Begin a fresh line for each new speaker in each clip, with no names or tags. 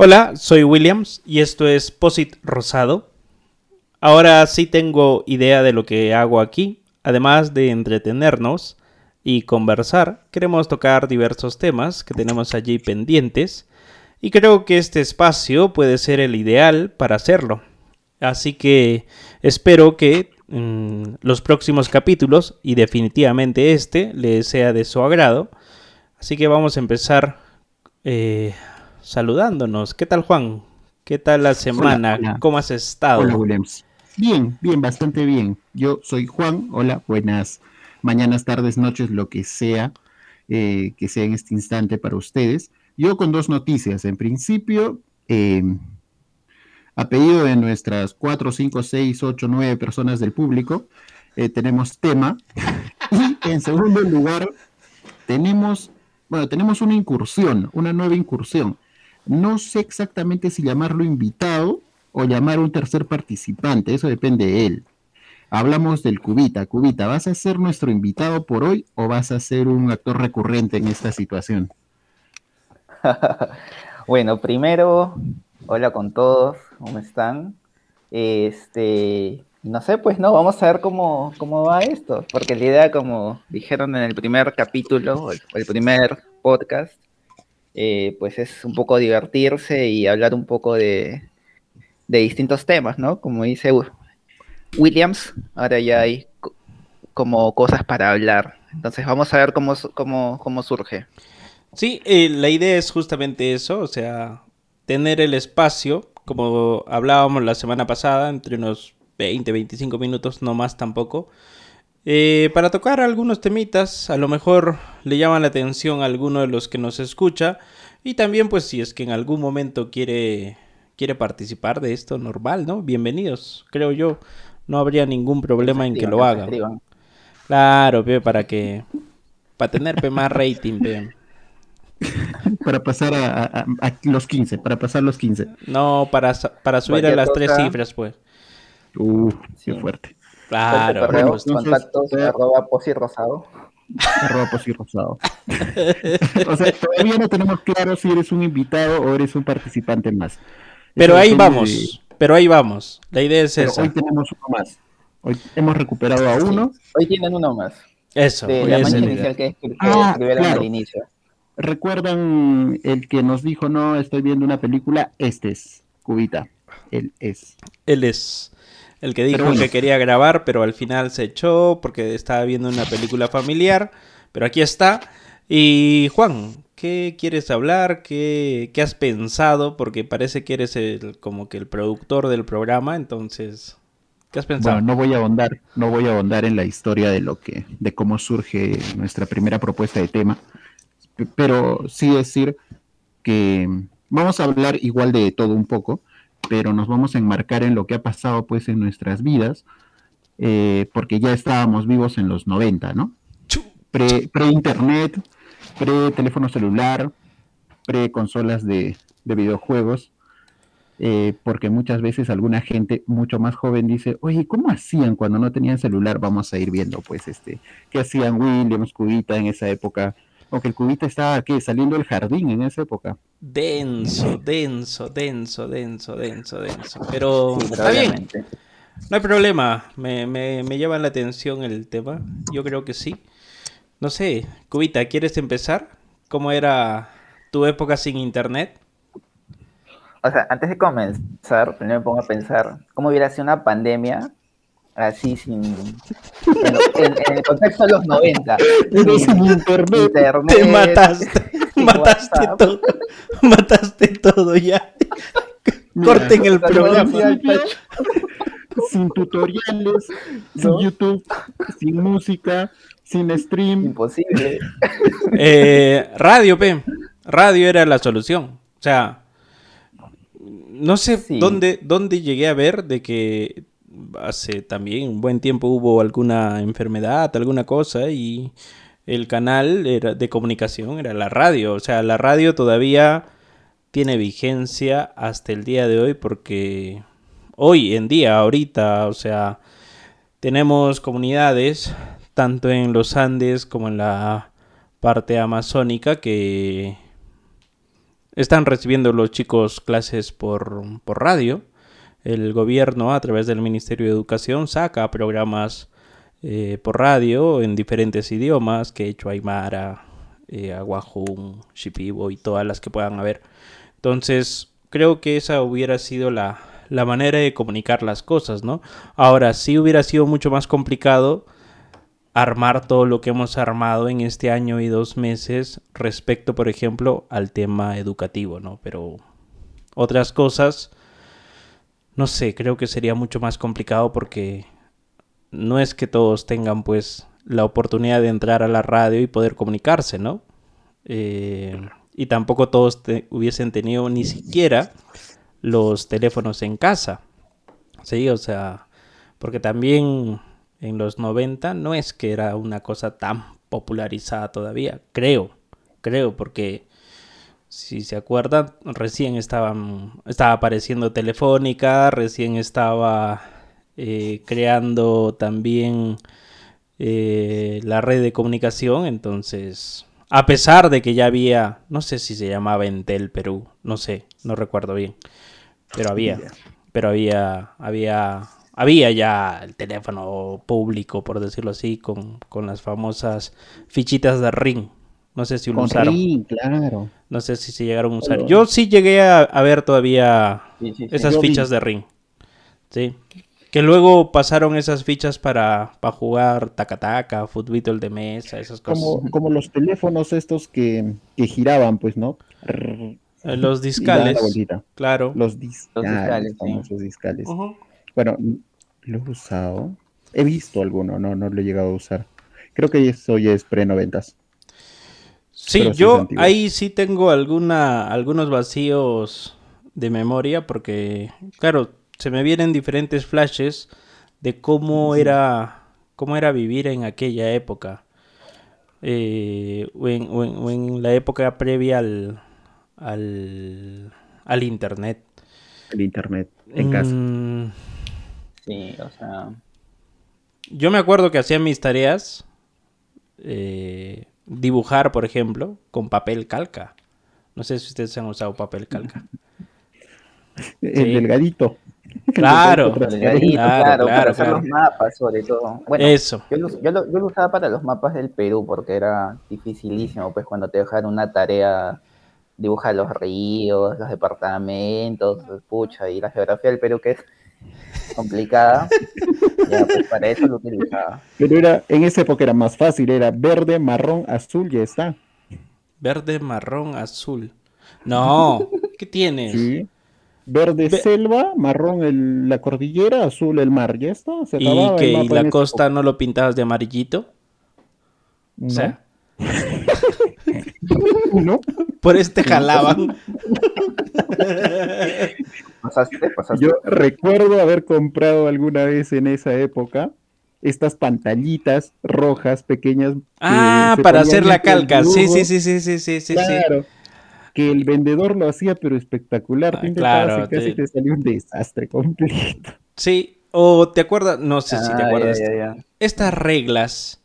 Hola, soy Williams y esto es Posit Rosado. Ahora sí tengo idea de lo que hago aquí. Además de entretenernos y conversar, queremos tocar diversos temas que tenemos allí pendientes y creo que este espacio puede ser el ideal para hacerlo. Así que espero que mm, los próximos capítulos y definitivamente este les sea de su agrado. Así que vamos a empezar eh, saludándonos. ¿Qué tal, Juan? ¿Qué tal la semana? ¿Cómo has estado?
Hola, Williams. Bien, bien, bastante bien. Yo soy Juan. Hola, buenas mañanas, tardes, noches, lo que sea eh, que sea en este instante para ustedes. Yo con dos noticias. En principio, eh, a pedido de nuestras cuatro, cinco, seis, ocho, nueve personas del público, eh, tenemos tema. y en segundo lugar, tenemos, bueno, tenemos una incursión, una nueva incursión. No sé exactamente si llamarlo invitado o llamar un tercer participante, eso depende de él. Hablamos del Cubita. Cubita, ¿vas a ser nuestro invitado por hoy o vas a ser un actor recurrente en esta situación?
bueno, primero, hola con todos, ¿cómo están? Este, no sé, pues no, vamos a ver cómo, cómo va esto, porque la idea, como dijeron en el primer capítulo, el primer podcast, eh, pues es un poco divertirse y hablar un poco de, distintos temas, ¿no? Como dice Williams, ahora ya hay como cosas para hablar. Entonces vamos a ver cómo, cómo, surge.
Sí, eh, la idea es justamente eso, o sea, tener el espacio, como hablábamos la semana pasada, entre unos 20, 25 minutos, no más tampoco, eh, para tocar algunos temitas, a lo mejor le llaman la atención a alguno de los que nos escucha. Y también, pues, si es que en algún momento quiere, quiere participar de esto, normal, ¿no? Bienvenidos, creo yo. No habría ningún problema en que lo hagan. Claro, para que. Para tener más rating,
para pasar a, los 15, para pasar los 15.
No, para, para subir a las tres cifras, pues.
Uh, qué fuerte.
Claro.
contactos, arroba posirrosado.
Arroba posirrosado. o sea, todavía no tenemos claro si eres un invitado o eres un participante más.
Pero ahí vamos, pero ahí vamos. La idea es esa.
Hoy tenemos uno más. Hoy hemos recuperado a uno.
Hoy tienen uno más.
Eso.
De la mancha inicial que, ah, escribieron al inicio.
¿Recuerdan el que nos dijo, no, estoy viendo una película? Este es, Cubita. Él es.
Él es. El que dijo que quería grabar, pero al final se echó porque estaba viendo una película familiar. Pero aquí está. Y Juan, ¿qué quieres hablar? ¿Qué, qué has pensado? Porque parece que eres el, como que el productor del programa, entonces, ¿qué has pensado?
Bueno, no voy a ahondar, no voy a ahondar en la historia de lo que, de cómo surge nuestra primera propuesta de tema, pero sí decir que vamos a hablar igual de todo un poco, pero nos vamos a enmarcar en lo que ha pasado pues en nuestras vidas, eh, porque ya estábamos vivos en los 90, ¿no? Pre-internet, pre-teléfono celular, pre-consolas de, videojuegos, eh, porque muchas veces alguna gente mucho más joven dice, oye, ¿cómo hacían cuando no tenían celular? Vamos a ir viendo, pues, este, qué hacían Williams, Cubita en esa época, aunque el Cubita estaba aquí saliendo del jardín en esa época.
Denso, denso, denso, denso, denso, denso. Pero está bien. No hay problema. Me, me, me llama la atención el tema. Yo creo que sí. No sé, Cubita, ¿quieres empezar? ¿Cómo era tu época sin internet?
O sea, antes de comenzar, primero me pongo a pensar cómo hubiera sido una pandemia así sin en, el contexto de los 90
sin, internet,
te mataste mataste todo mataste todo ya. Corten el programa.
sin tutoriales sin YouTube sin música sin stream.
Imposible.
Eh, radio P radio era la solución. O sea no sé dónde, dónde llegué a ver de que hace también un buen tiempo hubo alguna enfermedad, alguna cosa y el canal era de comunicación era la radio, o sea, la radio todavía tiene vigencia hasta el día de hoy porque hoy en día, ahorita, o sea, tenemos comunidades tanto en los Andes como en la parte amazónica que están recibiendo los chicos clases por, por radio. El gobierno, a través del Ministerio de Educación, saca programas eh, por radio en diferentes idiomas, que he hecho Aymara, eh, Aguajún, Shipibo y todas las que puedan haber. Entonces, creo que esa hubiera sido la, la manera de comunicar las cosas, ¿no? Ahora, sí hubiera sido mucho más complicado armar todo lo que hemos armado en este año y dos meses respecto, por ejemplo, al tema educativo, ¿no? Pero otras cosas, no sé, creo que sería mucho más complicado porque no es que todos tengan pues la oportunidad de entrar a la radio y poder comunicarse, ¿no? Eh, y tampoco todos hubiesen tenido ni siquiera los teléfonos en casa. Sí, o sea, porque también en los 90 no es que era una cosa tan popularizada todavía, creo, creo, porque si se acuerdan, recién estaban, estaba apareciendo Telefónica, recién estaba eh, creando también eh, la red de comunicación, entonces, a pesar de que ya había, no sé si se llamaba Entel Perú, no sé, no recuerdo bien, pero había, pero había, había había ya el teléfono público, por decirlo así, con, las famosas fichitas de ring. No sé si lo usaron.
claro.
No sé si se llegaron a usar. Yo sí llegué a, ver todavía esas fichas de ring. Sí. Que luego pasaron esas fichas para, para jugar taca-taca, fútbol de mesa, esas cosas.
Como, como los teléfonos estos que, giraban, pues, ¿no?
Eh, los discales. Claro.
Los, discales, los discales. Bueno, lo he usado. He visto alguno, no, no lo he llegado a usar. Creo que eso ya es pre-noventas.
Sí, yo ahí sí tengo alguna, algunos vacíos de memoria porque, claro, se me vienen diferentes flashes de cómo era cómo era vivir en aquella época. Eh, o, en, la época previa al, al, al internet.
El internet en casa. Mm,
Sí, o sea.
Yo me acuerdo que hacía mis tareas. Eh, dibujar, por ejemplo, con papel calca. No sé si ustedes han usado papel calca.
El delgadito.
Claro,
el delgadito, claro, para hacer los mapas, sobre todo. Bueno, Eso. Yo lo, yo, lo, usaba para los mapas del Perú porque era dificilísimo, pues cuando te dejaron una tarea dibujar los ríos, los departamentos, pucha, y la geografía del Perú que es complicada. ya, pues para eso lo utilizaba.
Pero era, en esa época era más fácil, era verde, marrón, azul, ya está.
Verde, marrón, azul. No, ¿qué tienes? Sí.
Verde selva, marrón el, la cordillera, azul el mar, ya está.
¿Y que la costa no lo pintabas de amarillito?
No. O sea. ¿No?
Por este jalaban.
Yo recuerdo haber comprado alguna vez en esa época estas pantallitas rojas pequeñas.
Ah, para hacer la calca. Sí, sí, sí, sí, sí, sí, sí.
Claro. Que el vendedor lo hacía, pero espectacular. Ah, claro. Casi te... salió un desastre completo.
Sí, o te acuerdas, no sé si te ah, acuerdas. Estas reglas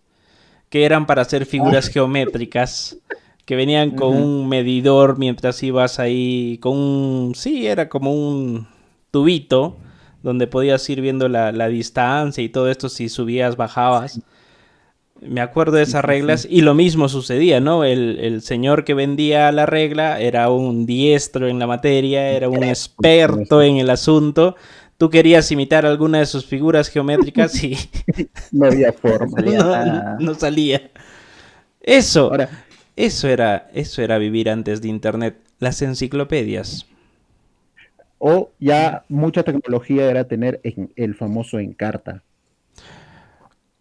que eran para hacer figuras ah. geométricas que venían con un medidor mientras ibas ahí, con un, sí, era como un tubito donde podías ir viendo la, distancia y todo esto si subías, bajabas. Me acuerdo de esas reglas y lo mismo sucedía, ¿no? El, el, señor que vendía la regla era un diestro en la materia, era un experto en el asunto. Tú querías imitar alguna de sus figuras geométricas y...
no había forma.
no, no salía. Eso. Ahora, eso era, eso era vivir antes de Internet, las enciclopedias.
O ya mucha tecnología era tener el famoso Encarta.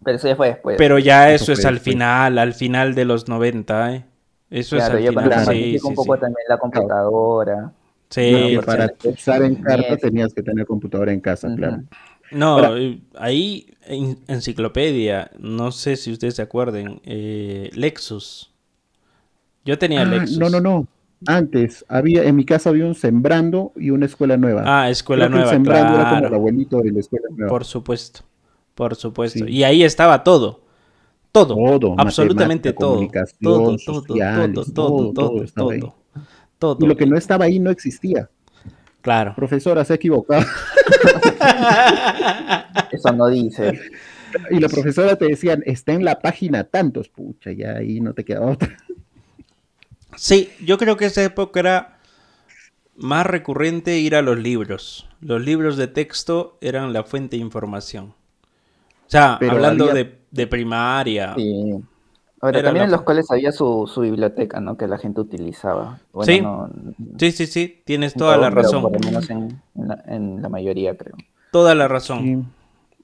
Pero eso ya fue después.
Pero ya eso, es al final, al final de los 90, ¿eh? Eso es al final.
Sí, un poco también la computadora.
Sí, para usar Encarta tenías que tener computadora en casa, claro.
No, eh, ahí enciclopedia, no sé si ustedes se acuerden, eh, Lexus. Yo tenía
ah, No, no, no. Antes, había, en mi casa había un Sembrando y una escuela nueva.
Ah, escuela nueva.
el sembrando era como el abuelito de la escuela nueva.
Por supuesto, por supuesto. Y ahí estaba todo. Todo. Todo. Absolutamente todo. Todo, todo, todo, todo, todo, todo, todo, Todo.
Y lo que no estaba ahí no existía.
Claro.
Profesora, se ha equivocado.
Eso no dice.
Y la profesora te decían, está en la página tantos, pucha, ya ahí no te queda otra.
Sí, yo creo que esa época era más recurrente ir a los libros. Los libros de texto eran la fuente de información. O sea,
Pero
hablando
había-
de, de primaria.
Sí. Ahora, también
la-
en los cuales había su, su biblioteca, ¿no? Que la gente utilizaba. Bueno,
Sí.
no-
Sí, sí, sí, tienes
en
toda la razón.
Por lo menos en, en la, en la mayoría, creo.
Toda la razón.
Sí.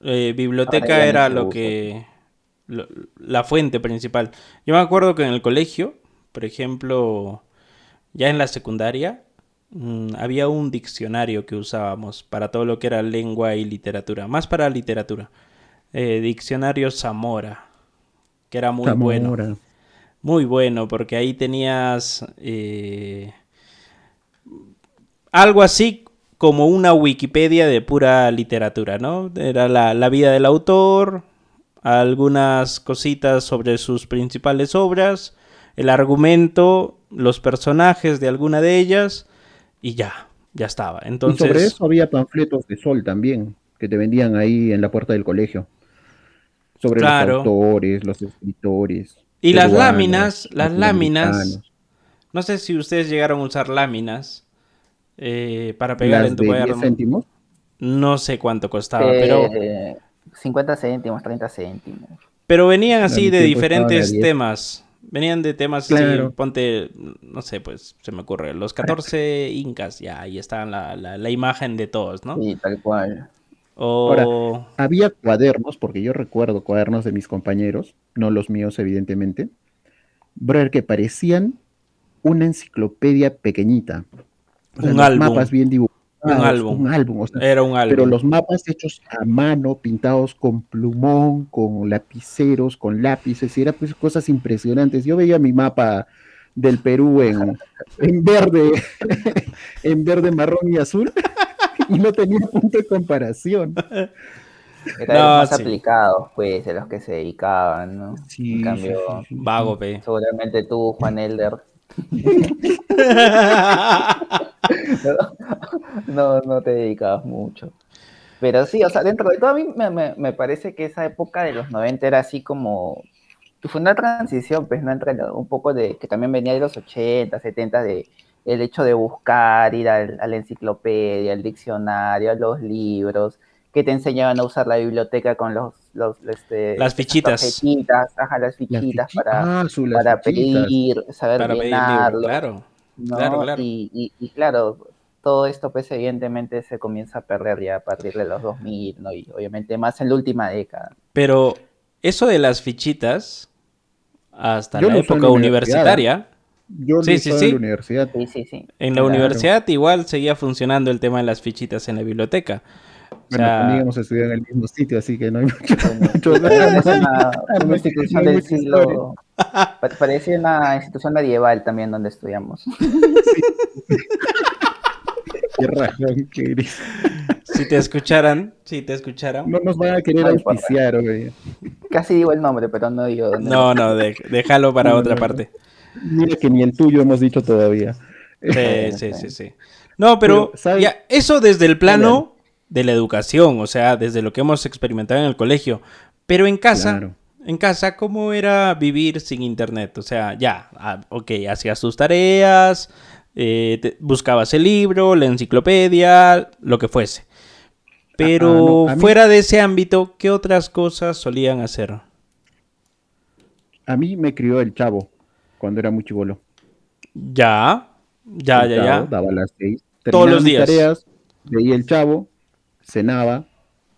Eh, biblioteca era lo que... lo- la fuente principal. Yo me acuerdo que en el colegio, por ejemplo, ya en la secundaria, mm, había un diccionario que usábamos para todo lo que era lengua y literatura. Más para literatura. Eh, diccionario Zamora, que era muy bueno. Muy bueno, porque ahí tenías eh, algo así como una Wikipedia de pura literatura, ¿no? Era la, la vida del autor, algunas cositas sobre sus principales obras, el argumento, los personajes de alguna de ellas, y ya, ya estaba.
Y
Entonces,
sobre eso había panfletos de sol también, que te vendían ahí en la puerta del colegio. Sobre
Claro.
los autores, los escritores.
Y las láminas, las láminas, no sé si ustedes llegaron a usar láminas eh, para pegar
Las
en tu
de 10
cuaderno.
céntimos.
No sé cuánto costaba, pero,
Eh, 50 céntimos, 30 céntimos.
pero venían así de diferentes
10.
temas. Venían de temas así, ponte, no sé, pues se me ocurre, los 14 incas, ya, ahí estaban la, la, la imagen de todos, ¿no?
Sí, tal cual.
O...
Había cuadernos, porque yo recuerdo cuadernos de mis compañeros, no los míos, evidentemente, brother, que parecían una enciclopedia pequeñita. O sea,
Un
los
álbum.
mapas bien dibujados.
Un álbum.
Un álbum, o sea,
Era un álbum.
pero los mapas hechos a mano, pintados con plumón, con lapiceros, con lápices, y era pues cosas impresionantes. Yo veía mi mapa del Perú en, en verde, en verde, marrón y azul, y no tenía punto de comparación.
Era
No,
más
sí.
aplicados, pues, de los que se dedicaban, ¿no?
Sí,
en cambio,
sí, sí, sí.
Vago, pe.
seguramente tú, Juan Elder, no, no te dedicabas mucho. Pero sí, o sea, dentro de todo a mí me, me- me parece que esa época de los 90 era así como... Fue una transición, pues, ¿no? Entre un poco de... que también venía de los 80, 70, de el hecho de buscar, ir al- a la enciclopedia, al diccionario, a los libros, que te enseñaban a usar la biblioteca con los... los este,
Las fichitas.
tarjetitas, ajá, las
Las
fichitas
fichi-
para,
ah, su- las
para
fichitas.
pedir, saber
para pedir claro.
¿no?
Claro, claro.
Y, y- y claro, todo esto pues evidentemente se comienza a perder ya a partir de los 2000, ¿no? Y obviamente más en la última década.
Pero eso de las fichitas, hasta
Yo
la época universitaria,
Yo
Sí, sí, sí.
en la universidad.
Sí, sí, sí.
en la
Claro.
universidad igual seguía funcionando el tema de las fichitas en la biblioteca. O
Bueno,
sea,
también hemos estudiado en el mismo sitio, así que no hay mucho. Mucho-
es una, institución del siglo... pa- Parece una institución medieval también donde estudiamos.
Qué rajón, qué gris.
si te escucharan, si te escucharan.
No nos van a querer auspiciar, oye.
Casi digo el nombre, pero no digo dónde.
No, no, de- déjalo para
No,
otra
no,
parte.
Mira que ni el tuyo hemos dicho todavía.
Sí, sí, sí, sí. No, pero
Pero, ¿sabes?
ya, eso desde el plano de la educación, o sea, desde lo que hemos experimentado en el colegio. Pero en casa,
Claro.
en casa, ¿cómo era vivir sin internet? O sea, ya, ah, ok, hacías tus tareas, eh, te- buscabas el libro, la enciclopedia, lo que fuese. Pero
Ah, no, a mí-
fuera de ese ámbito, ¿qué otras cosas solían hacer?
A mí me crió el chavo cuando era muy chivolo.
Ya, ya,
El
ya,
Chavo
ya.
Daba las seis.
Todos los días.
tareas, veía el chavo, cenaba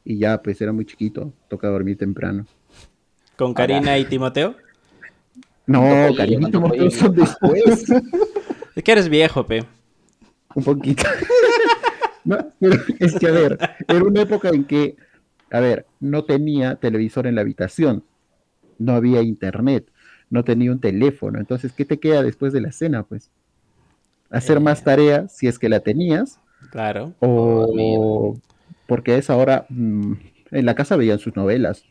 y ya, pues era muy chiquito, toca dormir temprano.
Con Karina y Timoteo.
No, cariñito,
con
Mateo, son después.
Es que eres viejo, pe.
Un poquito. No, pero es que, a ver, era una época en que, a ver, no tenía televisor en la habitación, no había internet, no tenía un teléfono. Entonces, ¿qué te queda después de la cena, pues? Hacer
Eh.
más tareas, si es que la tenías,
Claro.
o porque a esa hora mm, en la casa veían sus novelas.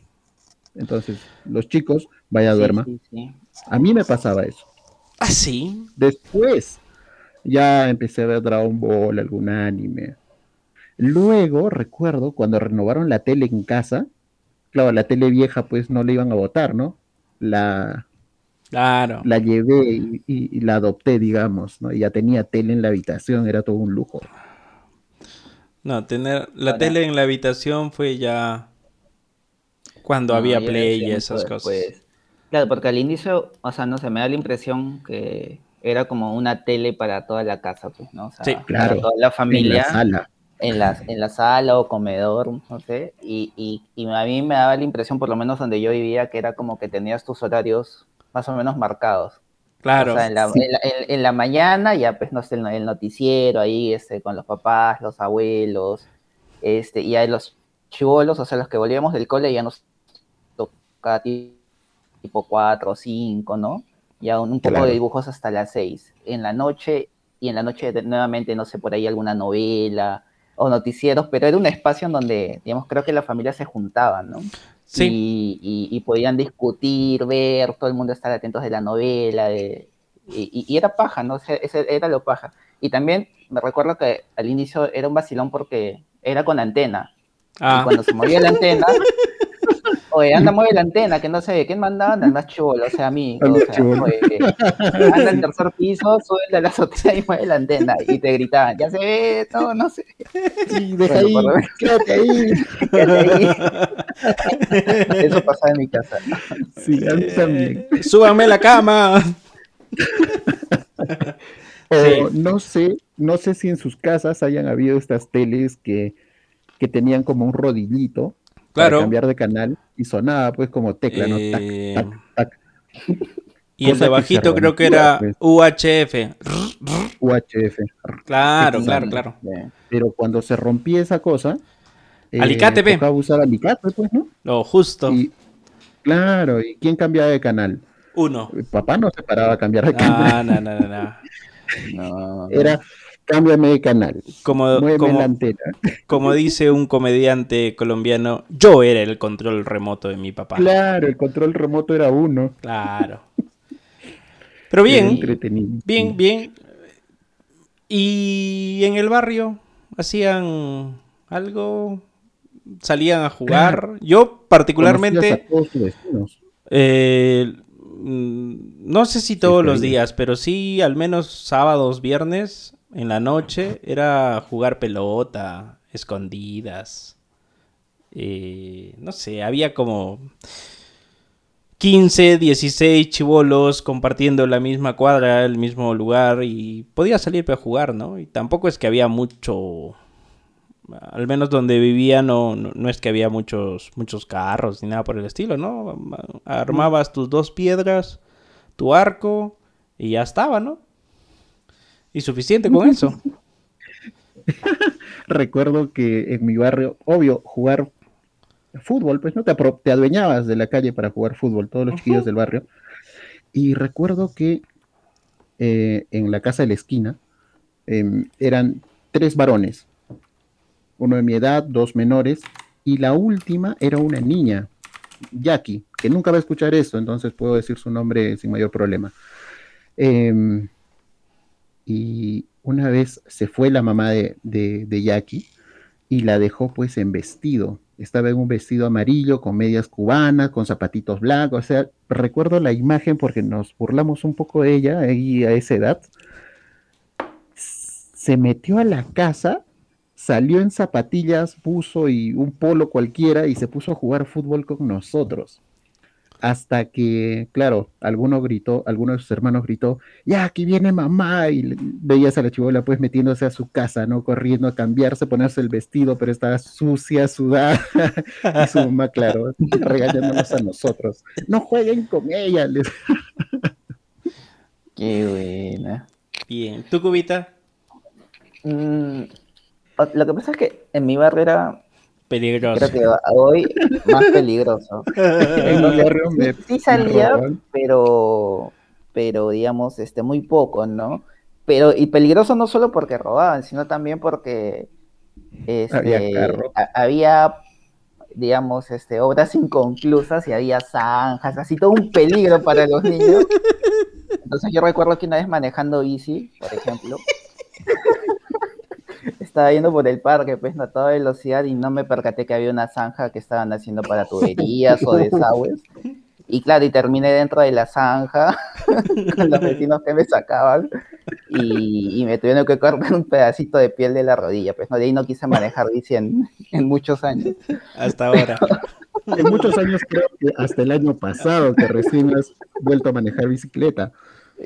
Entonces, los chicos, vaya duerma.
sí, sí.
A mí me pasaba eso.
Ah, sí.
Después, Ya empecé a ver Dragon Ball, algún anime. Luego, recuerdo, cuando renovaron la tele en casa, claro, la tele vieja pues no la iban a botar, ¿no? La,
Claro.
la llevé y, y- y la adopté, digamos, ¿no? Y ya tenía tele en la habitación, era todo un lujo.
No, tener la
Ahora-
tele en la habitación fue ya cuando
No,
había Play y esas cosas.
Claro, porque al inicio, o sea, no sé, me da la impresión que era como una tele para toda la casa, pues, ¿no? O sea,
Sí,
para
claro.
toda la
En
familia.
la sala.
en la, en la sala o comedor, no sé, y, y, y a mí me daba la impresión, por lo menos donde yo vivía, que era como que tenías tus horarios más o menos marcados.
Claro.
O sea, en la,
sí.
en la, en- en la mañana ya pues no sé, el, el noticiero ahí este, con los papás, los abuelos, este, y a los chivolos, o sea, los que volvíamos del cole ya nos tocaba ti- tipo 4 o 5, ¿no? Ya un, un poco
Claro.
de dibujos hasta las 6. En la noche, y en la noche nuevamente, no sé, por ahí alguna novela o noticieros, pero era un espacio en donde, digamos, creo que la familia se juntaba, ¿no?
Sí.
y, y- y podían discutir, ver, todo el mundo estar atentos de la novela, de- y, y- y era paja, ¿no? O sea, ese era lo paja. Y también me recuerdo que al inicio era un vacilón porque era con antena. Y
Ah,
cuando se movía la antena, oye, anda, mueve la antena, que no sé, ¿quién mandaba? Anda, más chivolo, o sea, a mí. O sea, oye, anda al tercer piso, sube a la azotea y mueve la antena. Y te gritaban, ya se ve, no, no sé.
Sí, deja
Bueno,
ahí, quédate ahí.
quédate ahí. Eso pasaba en mi casa.
Sí, a mí también.
eh, súbanme la cama.
O
Sí.
no sé, no sé si en sus casas hayan habido estas teles que, que tenían como un rodillito
Claro.
para cambiar de canal y sonaba pues como tecla, ¿no? Tac,
Eh,
tac, tac.
Y el de bajito creo que era
pues.
UHF.
UHF.
Claro, claro, claro.
Pero cuando se rompía esa cosa, eh,
Alicate, pe.
usar alicate, pues, ¿no?
Lo justo.
Y, claro, ¿y quién cambiaba de canal?
Uno.
Papá no se paraba a cambiar de canal.
Ah, no, no, no, no.
No,
Era, cámbiame de canal,
Como, como,
la
como dice un comediante colombiano, yo era el control remoto de mi papá.
Claro, el control remoto era uno.
Claro. Pero bien,
entretenido.
bien, bien. Y en el barrio hacían algo, salían a jugar. Yo
Conocías
particularmente, eh, mm, no sé si todos los
veía.
días, pero sí al menos sábados, viernes, en la noche, era jugar pelota, escondidas. Eh, no sé, había como 15, 16 chivolos compartiendo la misma cuadra, el mismo lugar y podía salir para jugar, ¿no? Y tampoco es que había mucho, al menos donde vivía no, no, no es que había muchos, muchos carros ni nada por el estilo, ¿no? Armabas tus dos piedras, tu arco y ya estaba, ¿no? Y suficiente con eso.
Recuerdo que en mi barrio, obvio, jugar fútbol, pues no te, te adueñabas de la calle para jugar fútbol, todos los chiquillos del barrio. Y recuerdo que eh, en la casa de la esquina em, eran tres varones, uno de mi edad, dos menores, y la última era una niña, Jackie, que nunca va a escuchar esto, entonces puedo decir su nombre sin mayor problema. Em, y una vez se fue la mamá de, de, de Jackie y la dejó pues en vestido. Estaba en un vestido amarillo con medias cubanas, con zapatitos blancos. O sea, recuerdo la imagen porque nos burlamos un poco de ella ahí a esa edad. Se metió a la casa, salió en zapatillas, buzo y un polo cualquiera y se puso a jugar fútbol con nosotros. Hasta que, claro, alguno gritó, alguno de sus hermanos gritó, ya, aquí viene mamá, y le- veías a la chivola pues metiéndose a su casa, ¿no? Corriendo a cambiarse, ponerse el vestido, pero estaba sucia, sudada, y su mamá, claro, regañándonos a nosotros. No jueguen con ella, les-
Qué buena.
Bien. ¿Tu cubita?
Mm, lo que pasa es que en mi barrio era,
Peligroso.
creo que hoy, más peligroso. Sí salía, pero, pero digamos, este, muy poco, ¿no? Pero, y peligroso no solo porque robaban, sino también porque este,
Había
había, digamos, este, obras inconclusas y había zanjas, así todo un peligro para los niños. Entonces yo recuerdo que una vez manejando bici, por ejemplo, estaba yendo por el parque, pues a toda velocidad y no me percaté que había una zanja que estaban haciendo para tuberías o desagües. Y claro, y terminé dentro de la zanja con los vecinos que me sacaban y, y me tuvieron que cortar un pedacito de piel de la rodilla. Pues no, de ahí no quise manejar bici en, en muchos años.
Hasta ahora.
En muchos años creo que hasta el año pasado que recién has vuelto a manejar bicicleta.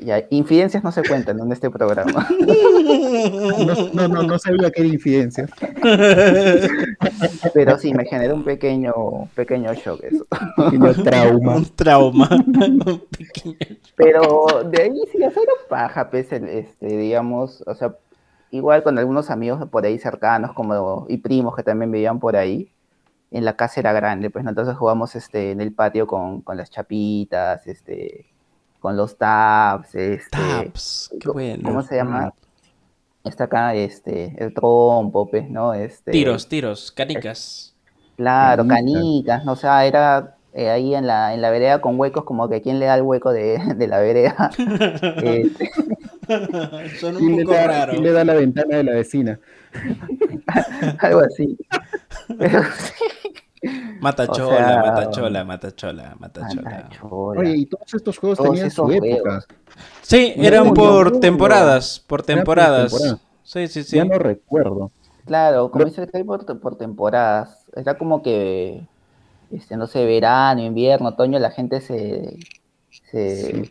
Ya, infidencias no se cuentan en este programa.
No, no, no, no sabía que era infidencia.
Pero sí, me generó un pequeño, pequeño shock eso.
Sino trauma.
Un trauma. Un pequeño-
Pero de ahí sí, o sea, era paja, pues, el, este, digamos, o sea, igual con algunos amigos por ahí cercanos como y primos que también vivían por ahí, en la casa era grande, pues, ¿no? entonces jugamos este, en el patio con, con las chapitas, este, con los tabs, este,
Taps. Qué bueno.
¿cómo se llama? Está acá, este, el trompo, pues, ¿no? Este,
Tiros, tiros, canicas.
Claro,
Canicas.
¿no? O sea, era eh, ahí en la, en la vereda con huecos, como que quién le da el hueco de, de la vereda. Este,
Son
¿Quién
un
le,
poco
da,
raros.
quién le da la ventana de la vecina?
algo así. Pero
Matachola,
O sea,
matachola, matachola, matachola.
Oye, y todos estos juegos
Todos
tenían su
esos
época.
juegos.
Sí,
No,
eran por
yo-
temporadas, por
por
temporadas.
temporada.
Sí, sí, sí.
Ya no recuerdo.
Claro, como dice que hay por, por temporadas. Era como que, este, no sé, verano, invierno, otoño, la gente se... se,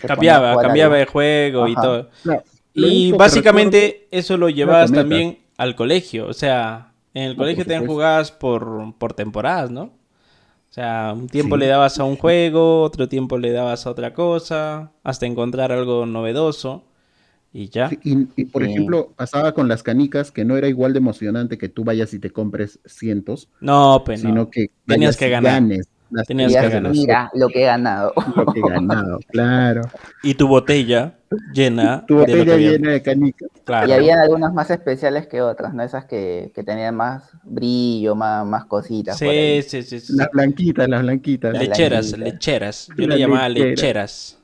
Cambiaba, cambiaba de juego y todo.
No,
Y básicamente eso lo llevabas también al colegio. O sea, en el colegio también
supuesto.
jugabas por, por temporadas, ¿no? O sea, un tiempo
Sí.
le dabas a un juego, otro tiempo le dabas a otra cosa, hasta encontrar algo novedoso. Y ya.
Sí, Y, y, por
Sí.
ejemplo, pasaba con las canicas que no era igual de emocionante que tú vayas y te compres cientos,
No, pues no.
sino que
Tenías que ganar.
ganes
Tenías que
mira lo que he ganado.
lo que he ganado, claro.
Y tu botella llena
Tu
de lo que
botella
había-
llena de canicas.
Claro.
Y habían algunas más especiales que otras, ¿no? Esas que, que tenían más brillo, más, más cositas.
Sí, sí, sí, sí.
Las blanquitas, las blanquitas.
Le-
Lecheras, lecheras. Yo
La
le llamaba
lechera.
lecheras.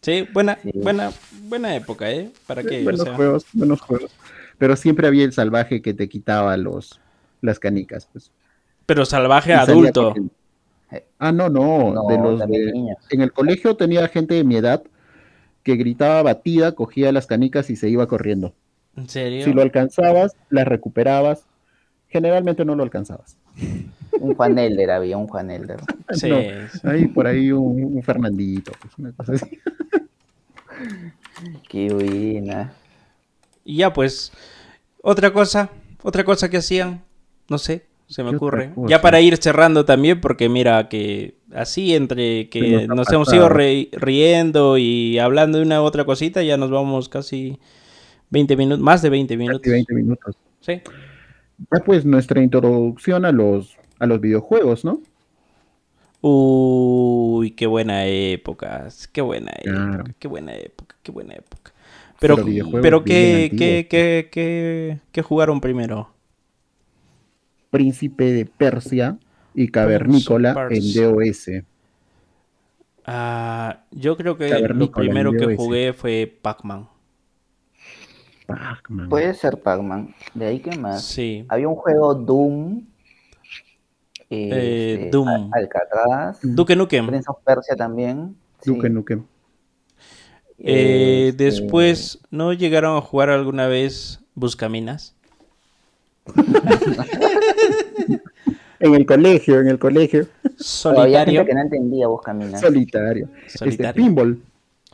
Sí, buena,
Sí.
buena, buena época, ¿eh? ¿Para qué? O
buenos
sea,
juegos, buenos juegos. Pero siempre había el salvaje que te quitaba los, las canicas. Pues.
Pero salvaje adulto.
corriendo. Ah, no, no,
No,
de los de-. En el colegio tenía gente de mi edad que gritaba batida, cogía las canicas y se iba corriendo.
¿En serio?
Si lo alcanzabas, las recuperabas. Generalmente no lo alcanzabas.
Un Juan Elder había, un Juan Elder.
Sí,
No,
sí.
Ahí por ahí un, un Fernandito, pues, una cosa así.
Qué buena.
Y ya, pues, otra cosa, otra cosa que hacían, no sé, se me
¿Qué
ocurre. Ya para ir cerrando también, porque mira que así entre que
nos
hemos ido riendo y hablando de una u otra cosita, ya nos vamos casi 20 minutos, más de 20 minutos.
Casi 20 minutos.
Sí.
Ya pues nuestra introducción a los, a los videojuegos, ¿no?
Uy, qué buena época, qué buena
Claro.
época, qué buena época, qué buena época. Pero,
Pero
pero ¿qué, qué, qué, qué, qué jugaron primero?
Príncipe de Persia y Cavernícola en DOS.
Ah, yo creo que lo primero que jugué fue Pac-Man.
Pac-Man.
Puede ser Pac-Man. De ahí que más.
Sí.
Había un juego Doom.
Eh,
este,
Doom.
Al- Alcatraz.
Duke Nukem.
Prince of Persia también. sí.
Duke Nukem.
Eh,
Este,
Después, ¿no llegaron a jugar alguna vez Buscaminas?
En el colegio, en el colegio.
había
Solitario.
gente que no entendía Buscaminas.
Solitario. Este,
Solitario.
pinball.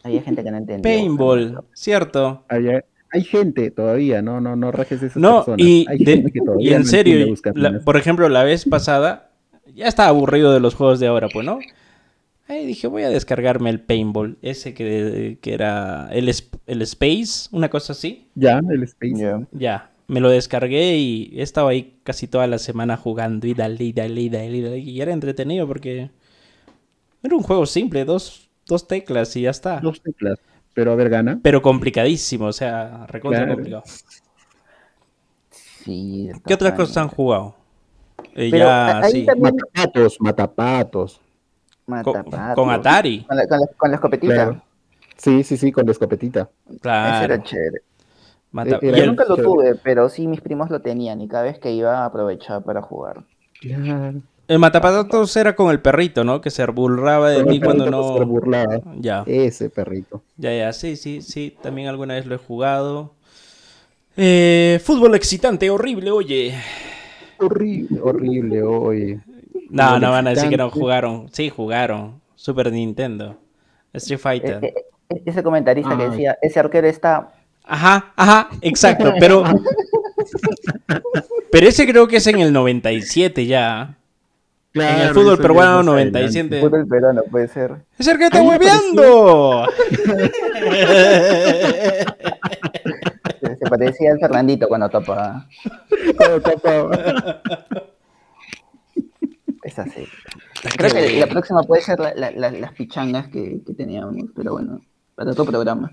Había gente que no entendía.
Paintball, cierto.
Había- hay gente todavía, no, no, no rajes esas
No,
personas.
y,
Hay
de-
gente que todavía
y en
no
serio, la- por ejemplo, la vez pasada, ya estaba aburrido de los juegos de ahora, pues, ¿no? Ahí dije, voy a descargarme el Paintball, ese que, que era el, el Space, una cosa así.
Ya, el Space.
Ya.
Ya, me lo descargué y he estado ahí casi toda la semana jugando y dale, y dale, y dale, y dale, y era entretenido porque era un juego simple, dos, dos teclas y ya está.
Dos teclas. Pero a ver, gana.
Pero complicadísimo, o sea, recontra
Claro.
complicado.
Sí,
¿Qué otras cosas han jugado? Eh,
Pero
ya, sí.
también-
Matapatos, matapatos.
Con,
Matapatos.
con Atari.
Con, la- con las- con las escopetitas.
Claro. Sí, sí, sí, con la escopetita.
Ese
Claro.
era chévere.
Mata-
Eh,
Yo
el-
nunca lo tuve, pero sí mis primos lo tenían y cada vez que iba aprovechaba para jugar.
Claro.
El matapatatos era con el perrito, ¿no? Que se burlaba de mí cuando
que se
no.
burlaba.
Ya,
Ese perrito.
ya, ya, sí, sí, sí. También alguna vez lo he jugado. Eh, fútbol excitante, horrible, oye.
Horrible, horrible, oye.
No,
Fútbol
no van a decir que no jugaron. Sí, jugaron. Super Nintendo. Street Fighter.
E- e- ese comentarista que decía, ese arquero está...
Ajá, ajá, exacto, pero. Pero ese creo que es en el 97 ya. en el fútbol peruano
ya más adelante.
97.
Fútbol peruano, puede ser.
¡Es el que está hueveando!
Se, parecía al Fernandito cuando tapa.
Todo tapado.
Es así. Creo que la próxima puede ser la- la- la- las pichangas que, que teníamos, pero bueno, para otro programa.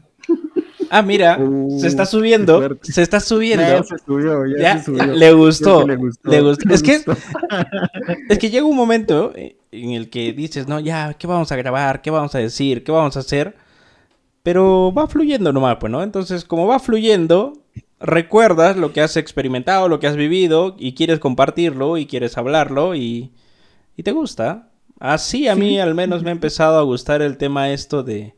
Ah, mira,
Uh,
se está subiendo. Se está subiendo.
Ya se subió, ya,
Ya,
se subió.
le gustó, le gustó.
le
Es que-
gustó.
Es que llega un momento eh, en el que dices, no, ya, ¿qué vamos a grabar? ¿Qué vamos a decir? ¿Qué vamos a hacer? Pero va fluyendo nomás, pues, ¿no? Entonces, como va fluyendo, recuerdas lo que has experimentado, lo que has vivido, y quieres compartirlo, y quieres hablarlo, y, y te gusta. Así a mí al menos me ha empezado a gustar el tema esto de,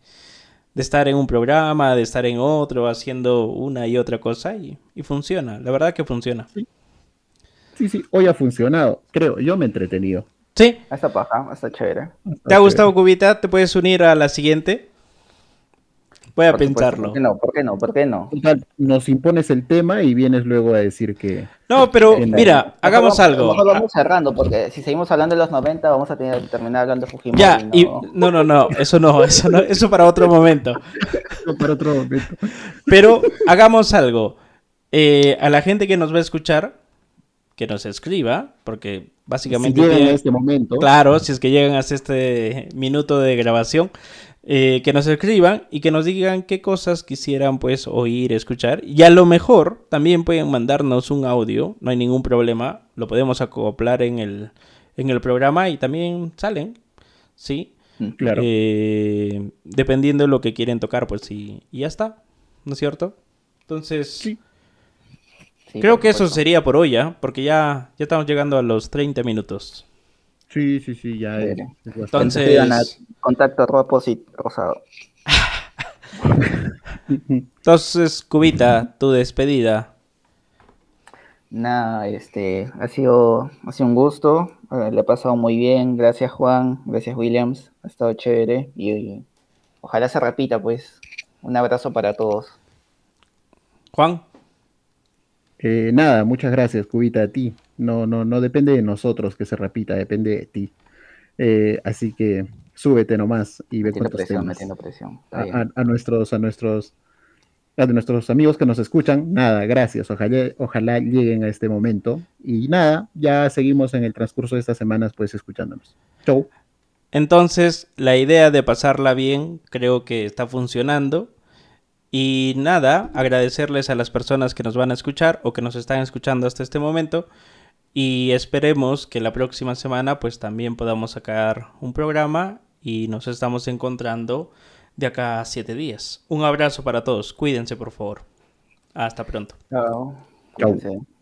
de estar en un programa, de estar en otro, haciendo una y otra cosa, y, y funciona, la verdad que funciona.
Sí, sí, hoy ha funcionado. Creo, yo me he entretenido.
Sí,
Esta paja, está chévere.
¿Te ha gustado, Cubita? ¿Te puedes unir a la siguiente? Voy a
Por supuesto,
pensarlo.
¿Por qué no? ¿Por qué no? ¿Por qué no?
Nos impones el tema y vienes luego a decir que.
No, pero mira, hagamos
vamos-
algo.
Mejor vamos cerrando, porque si seguimos hablando de los 90, vamos a tener que terminar hablando de Fujimori.
Ya,
¿no?
y no, no, no, eso no, eso no, eso para otro momento.
Para otro momento.
Pero hagamos algo. Eh, a la gente que nos va a escuchar, que nos escriba, porque
Si
básicamente
llegan
tiene-
a este momento.
Claro, si es que llegan hasta este minuto de grabación, eh, que nos escriban y que nos digan qué cosas quisieran pues oír, escuchar. Y a lo mejor también pueden mandarnos un audio, no hay ningún problema, lo podemos acoplar en el, en el programa y también salen, ¿sí?
Claro.
Eh, dependiendo de lo que quieren tocar, pues sí, y ya está, ¿no es cierto? Entonces,
Sí.
Sí,
creo que eso sería por hoy, ¿ya? Porque ya, ya estamos llegando a los 30 minutos.
Sí, sí, sí, ya es, es.
Entonces-
contacto arroba posit rosado.
Entonces, Cubita, tu despedida.
Nada, este, ha sido, ha sido un gusto, eh, le he pasado muy bien, gracias Juan, gracias Williams, ha estado chévere y, y ojalá se repita pues. Un abrazo para todos.
Juan,
Eh, nada, muchas gracias, Cubita, a ti. No, no, no depende de nosotros que se repita, depende de ti. Eh, así que súbete nomás y ve
Metiendo
cuántos
presión,
temas.
metiendo presión.
A, a- a nuestros, a nuestros, a nuestros amigos que nos escuchan, nada, gracias. Ojalá, ojalá lleguen a este momento. Y nada, ya seguimos en el transcurso de estas semanas, pues escuchándonos. Chau.
entonces la idea de pasarla bien creo que está funcionando. Y nada, agradecerles a las personas que nos van a escuchar o que nos están escuchando hasta este momento. Y esperemos que la próxima semana pues también podamos sacar un programa y nos estamos encontrando de acá a siete días. Un abrazo para todos, cuídense por favor. Hasta pronto.
Chao. Cuídense.